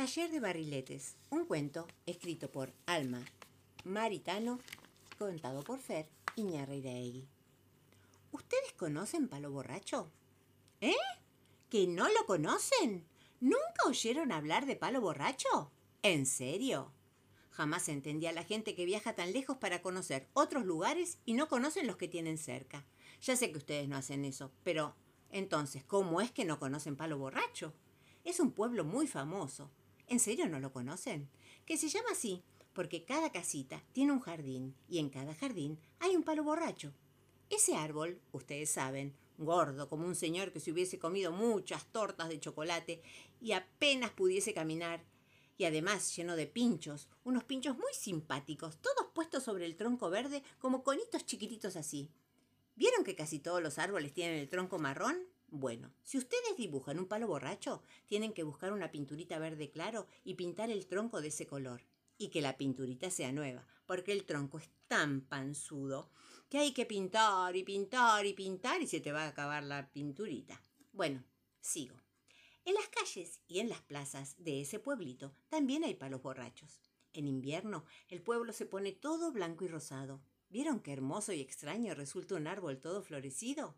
Taller de Barriletes, un cuento escrito por Alma Maritano, contado por Fer Iñarreiraegui. ¿Ustedes conocen Palo Borracho? ¿Eh? ¿Que no lo conocen? ¿Nunca oyeron hablar de Palo Borracho? ¿En serio? Jamás entendía a la gente que viaja tan lejos para conocer otros lugares y no conocen los que tienen cerca. Ya sé que ustedes no hacen eso, pero entonces, ¿cómo es que no conocen Palo Borracho? Es un pueblo muy famoso. ¿En serio no lo conocen? Que se llama así porque cada casita tiene un jardín y en cada jardín hay un palo borracho. Ese árbol, ustedes saben, gordo como un señor que se hubiese comido muchas tortas de chocolate y apenas pudiese caminar, y además lleno de pinchos, unos pinchos muy simpáticos, todos puestos sobre el tronco verde como conitos chiquititos así. ¿Vieron que casi todos los árboles tienen el tronco marrón? Bueno, si ustedes dibujan un palo borracho, tienen que buscar una pinturita verde claro y pintar el tronco de ese color. Y que la pinturita sea nueva, porque el tronco es tan panzudo que hay que pintar y pintar y pintar y se te va a acabar la pinturita. Bueno, sigo. En las calles y en las plazas de ese pueblito también hay palos borrachos. En invierno el pueblo se pone todo blanco y rosado. ¿Vieron qué hermoso y extraño resulta un árbol todo florecido?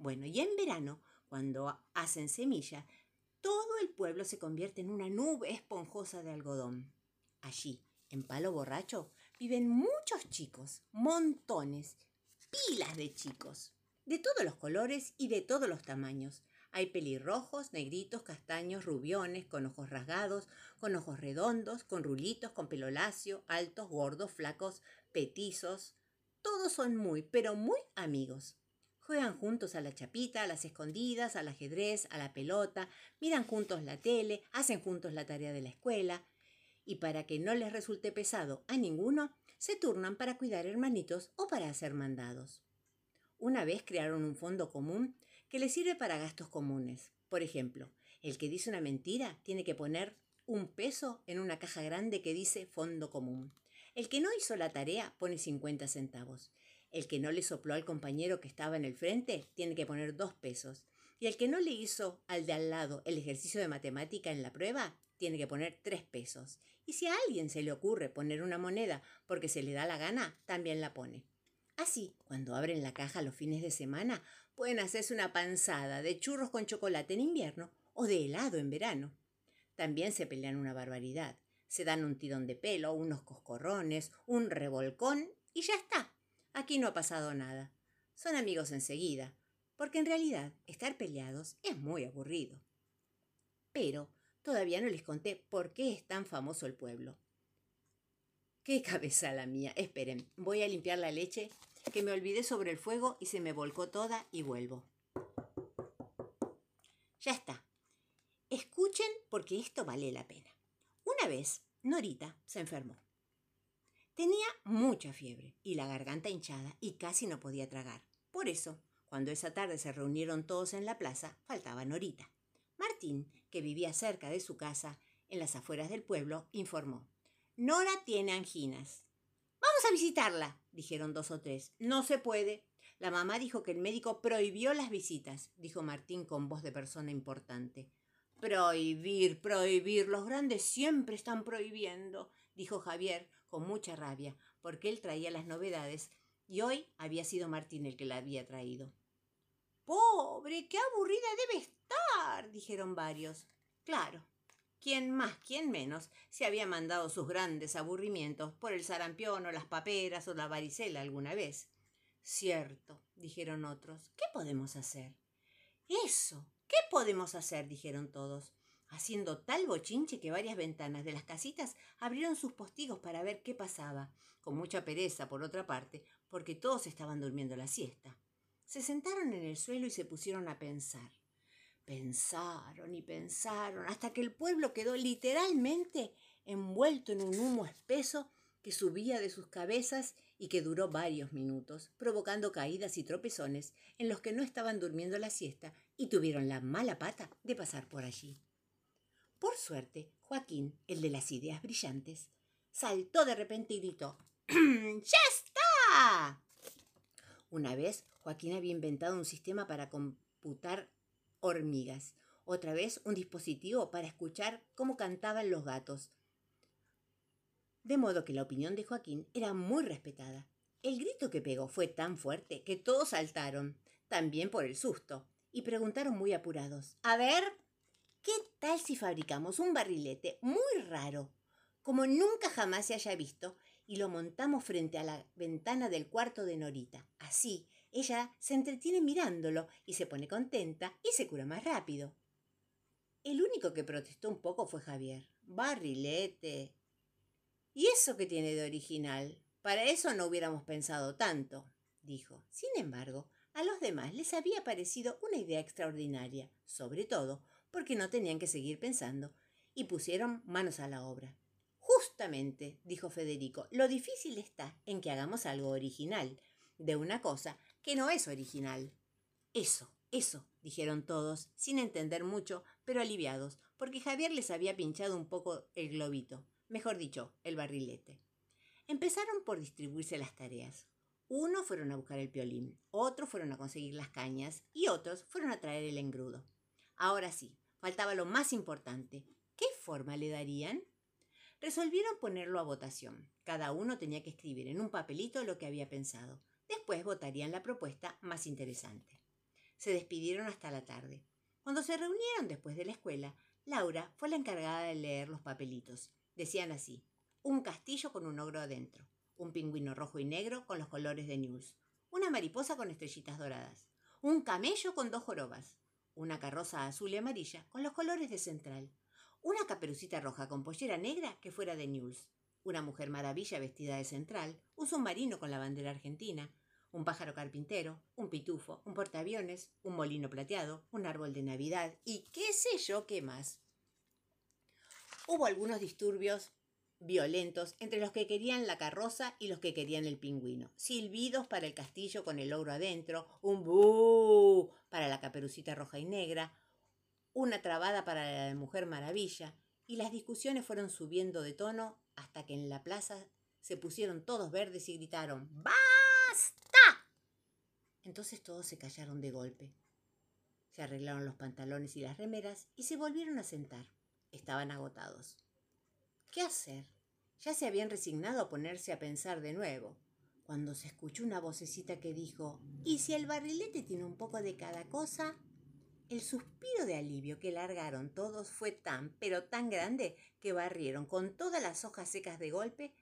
Bueno, y en verano, cuando hacen semilla, todo el pueblo se convierte en una nube esponjosa de algodón. Allí, en Palo Borracho, viven muchos chicos, montones, pilas de chicos, de todos los colores y de todos los tamaños. Hay pelirrojos, negritos, castaños, rubiones, con ojos rasgados, con ojos redondos, con rulitos, con pelo lacio, altos, gordos, flacos, petizos, todos son muy, pero muy amigos. Juegan juntos a la chapita, a las escondidas, al ajedrez, a la pelota, miran juntos la tele, hacen juntos la tarea de la escuela. Y para que no les resulte pesado a ninguno, se turnan para cuidar hermanitos o para hacer mandados. Una vez crearon un fondo común que les sirve para gastos comunes. Por ejemplo, el que dice una mentira tiene que poner un peso en una caja grande que dice fondo común. El que no hizo la tarea pone 50 centavos. El que no le sopló al compañero que estaba en el frente tiene que poner dos pesos. Y el que no le hizo al de al lado el ejercicio de matemática en la prueba tiene que poner tres pesos. Y si a alguien se le ocurre poner una moneda porque se le da la gana, también la pone. Así, cuando abren la caja los fines de semana, pueden hacerse una panzada de churros con chocolate en invierno o de helado en verano. También se pelean una barbaridad se dan un tirón de pelo, unos coscorrones, un revolcón y ya está. Aquí no ha pasado nada. Son amigos enseguida, porque en realidad estar peleados es muy aburrido. Pero todavía no les conté por qué es tan famoso el pueblo. ¡Qué cabeza la mía! Esperen, voy a limpiar la leche, que me olvidé sobre el fuego y se me volcó toda y vuelvo. Ya está. Escuchen porque esto vale la pena. Una vez, Norita se enfermó. Tenía mucha fiebre y la garganta hinchada y casi no podía tragar. Por eso, cuando esa tarde se reunieron todos en la plaza, faltaba Norita. Martín, que vivía cerca de su casa, en las afueras del pueblo, informó. Nora tiene anginas. Vamos a visitarla, dijeron dos o tres. No se puede. La mamá dijo que el médico prohibió las visitas, dijo Martín con voz de persona importante. Prohibir, prohibir. Los grandes siempre están prohibiendo, dijo Javier con mucha rabia, porque él traía las novedades y hoy había sido Martín el que la había traído. Pobre, qué aburrida debe estar, dijeron varios. Claro, quién más, quién menos, se había mandado sus grandes aburrimientos por el sarampión o las paperas o la varicela alguna vez. Cierto, dijeron otros. ¿Qué podemos hacer? Eso, ¿Qué podemos hacer? dijeron todos, haciendo tal bochinche que varias ventanas de las casitas abrieron sus postigos para ver qué pasaba, con mucha pereza, por otra parte, porque todos estaban durmiendo la siesta. Se sentaron en el suelo y se pusieron a pensar. Pensaron y pensaron hasta que el pueblo quedó literalmente envuelto en un humo espeso que subía de sus cabezas y que duró varios minutos, provocando caídas y tropezones en los que no estaban durmiendo la siesta y tuvieron la mala pata de pasar por allí. Por suerte, Joaquín, el de las ideas brillantes, saltó de repente y gritó ¡Ya está! Una vez, Joaquín había inventado un sistema para computar hormigas, Otra vez un dispositivo para escuchar cómo cantaban los gatos. De modo que la opinión de Joaquín era muy respetada. El grito que pegó fue tan fuerte que todos saltaron, también por el susto, y preguntaron muy apurados. A ver, ¿qué tal si fabricamos un barrilete muy raro, como nunca jamás se haya visto, y lo montamos frente a la ventana del cuarto de Norita? Así, ella se entretiene mirándolo y se pone contenta y se cura más rápido. El único que protestó un poco fue Javier. Barrilete. ¿Y eso qué tiene de original? Para eso no hubiéramos pensado tanto, dijo. Sin embargo, a los demás les había parecido una idea extraordinaria, sobre todo porque no tenían que seguir pensando, y pusieron manos a la obra. Justamente, dijo Federico, lo difícil está en que hagamos algo original, de una cosa que no es original. Eso, eso, dijeron todos, sin entender mucho, pero aliviados, porque Javier les había pinchado un poco el globito, mejor dicho, el barrilete. Empezaron por distribuirse las tareas. Unos fueron a buscar el piolín, otros fueron a conseguir las cañas y otros fueron a traer el engrudo. Ahora sí, faltaba lo más importante. ¿Qué forma le darían? Resolvieron ponerlo a votación. Cada uno tenía que escribir en un papelito lo que había pensado. Después votarían la propuesta más interesante. Se despidieron hasta la tarde. Cuando se reunieron después de la escuela, Laura fue la encargada de leer los papelitos. Decían así, un castillo con un ogro adentro, un pingüino rojo y negro con los colores de News, una mariposa con estrellitas doradas, un camello con dos jorobas, una carroza azul y amarilla con los colores de Central, una caperucita roja con pollera negra que fuera de News, una mujer maravilla vestida de Central, un submarino con la bandera argentina, un pájaro carpintero, un pitufo, un portaaviones, un molino plateado, un árbol de Navidad y qué sé yo qué más. Hubo algunos disturbios violentos entre los que querían la carroza y los que querían el pingüino. Silbidos para el castillo con el ogro adentro, un bu para la caperucita roja y negra, una trabada para la mujer maravilla, y las discusiones fueron subiendo de tono hasta que en la plaza se pusieron todos verdes y gritaron ¡Basta! Entonces todos se callaron de golpe. Se arreglaron los pantalones y las remeras y se volvieron a sentar. Estaban agotados. ¿Qué hacer? Ya se habían resignado a ponerse a pensar de nuevo, cuando se escuchó una vocecita que dijo, ¿y si el barrilete tiene un poco de cada cosa? El suspiro de alivio que largaron todos fue tan, pero tan grande, que barrieron con todas las hojas secas de golpe,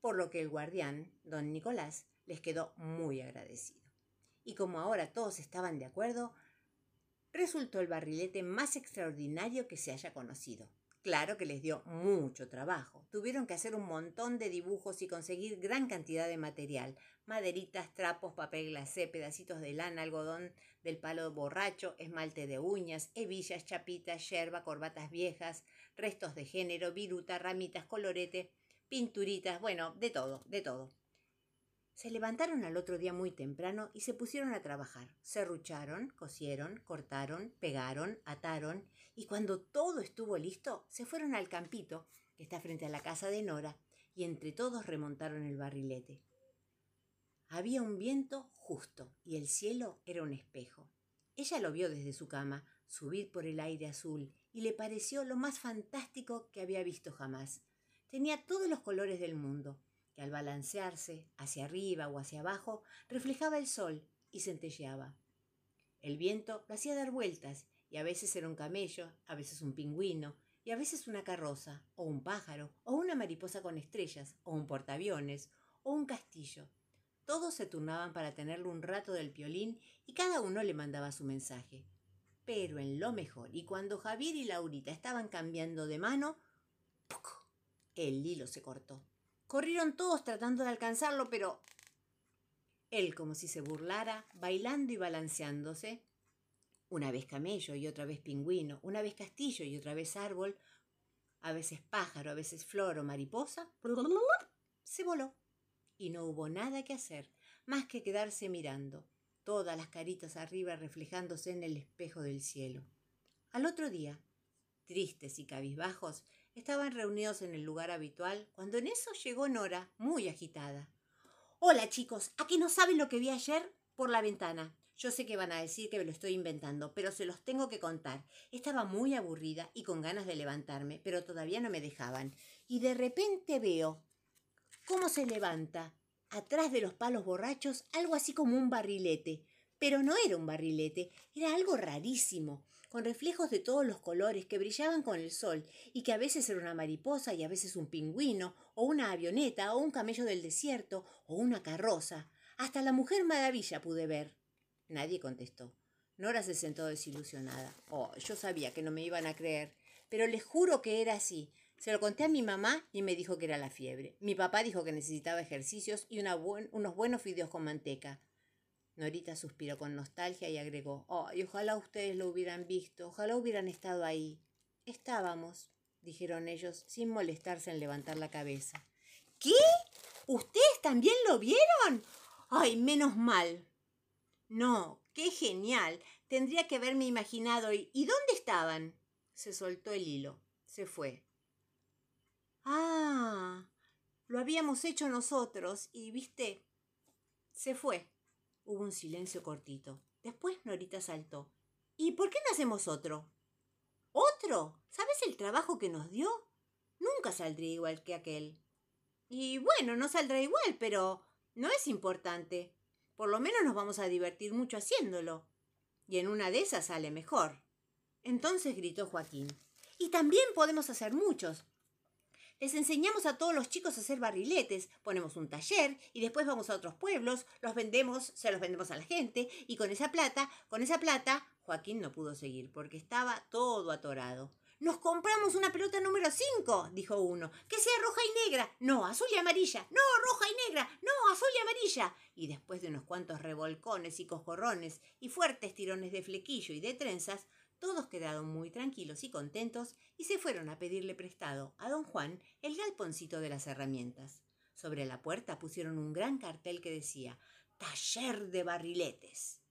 por lo que el guardián, don Nicolás, les quedó muy agradecido. Y como ahora todos estaban de acuerdo, resultó el barrilete más extraordinario que se haya conocido. Claro que les dio mucho trabajo. Tuvieron que hacer un montón de dibujos y conseguir gran cantidad de material. Maderitas, trapos, papel glacé, pedacitos de lana, algodón del palo borracho, esmalte de uñas, hebillas, chapitas, yerba, corbatas viejas, restos de género, viruta, ramitas, colorete, pinturitas, bueno, de todo, de todo. Se levantaron al otro día muy temprano y se pusieron a trabajar. Serrucharon, cosieron, cortaron, pegaron, ataron y cuando todo estuvo listo, se fueron al campito que está frente a la casa de Nora y entre todos remontaron el barrilete. Había un viento justo y el cielo era un espejo. Ella lo vio desde su cama subir por el aire azul y le pareció lo más fantástico que había visto jamás. Tenía todos los colores del mundo que al balancearse hacia arriba o hacia abajo reflejaba el sol y centelleaba. El viento lo hacía dar vueltas y a veces era un camello, a veces un pingüino, y a veces una carroza, o un pájaro, o una mariposa con estrellas, o un portaaviones, o un castillo. Todos se turnaban para tenerle un rato del piolín y cada uno le mandaba su mensaje. Pero en lo mejor, y cuando Javier y Laurita estaban cambiando de mano, el hilo se cortó. Corrieron todos tratando de alcanzarlo, pero él, como si se burlara, bailando y balanceándose, una vez camello y otra vez pingüino, una vez castillo y otra vez árbol, a veces pájaro, a veces flor o mariposa, se voló. Y no hubo nada que hacer, más que quedarse mirando, todas las caritas arriba reflejándose en el espejo del cielo. Al otro día, tristes y cabizbajos, Estaban reunidos en el lugar habitual cuando en eso llegó Nora, muy agitada. Hola chicos, ¿a qué no saben lo que vi ayer por la ventana? Yo sé que van a decir que me lo estoy inventando, pero se los tengo que contar. Estaba muy aburrida y con ganas de levantarme, pero todavía no me dejaban. Y de repente veo cómo se levanta, atrás de los palos borrachos, algo así como un barrilete. Pero no era un barrilete, era algo rarísimo, con reflejos de todos los colores que brillaban con el sol y que a veces era una mariposa y a veces un pingüino, o una avioneta, o un camello del desierto, o una carroza. Hasta la mujer maravilla pude ver. Nadie contestó. Nora se sentó desilusionada. Oh, yo sabía que no me iban a creer, pero les juro que era así. Se lo conté a mi mamá y me dijo que era la fiebre. Mi papá dijo que necesitaba ejercicios y unos buenos fideos con manteca. Norita suspiró con nostalgia y agregó, oh, y ojalá ustedes lo hubieran visto, ojalá hubieran estado ahí. Estábamos, dijeron ellos, sin molestarse en levantar la cabeza. ¿Qué? ¿Ustedes también lo vieron? Ay, menos mal. No, qué genial. Tendría que haberme imaginado. ¿Y, ¿y dónde estaban? Se soltó el hilo. Se fue. Ah, lo habíamos hecho nosotros y, viste, se fue. Hubo un silencio cortito. Después Norita saltó. ¿Y por qué no hacemos otro? ¿Otro? ¿Sabes el trabajo que nos dio? Nunca saldría igual que aquel. Y bueno, no saldrá igual, pero no es importante. Por lo menos nos vamos a divertir mucho haciéndolo. Y en una de esas sale mejor. Entonces gritó Joaquín. Y también podemos hacer muchos. Les enseñamos a todos los chicos a hacer barriletes, ponemos un taller y después vamos a otros pueblos, los vendemos, se los vendemos a la gente y con esa plata, con esa plata, Joaquín no pudo seguir porque estaba todo atorado. Nos compramos una pelota número 5, dijo uno. Que sea roja y negra. No, azul y amarilla. No, roja y negra. No, azul y amarilla. Y después de unos cuantos revolcones y coscorrones y fuertes tirones de flequillo y de trenzas, todos quedaron muy tranquilos y contentos y se fueron a pedirle prestado a don Juan el galponcito de las herramientas. Sobre la puerta pusieron un gran cartel que decía Taller de barriletes.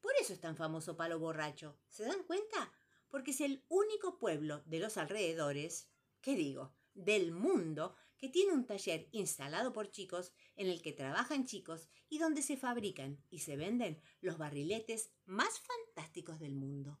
Por eso es tan famoso Palo Borracho. ¿Se dan cuenta? Porque es el único pueblo de los alrededores, ¿qué digo? del mundo que tiene un taller instalado por chicos en el que trabajan chicos y donde se fabrican y se venden los barriletes más fantásticos del mundo.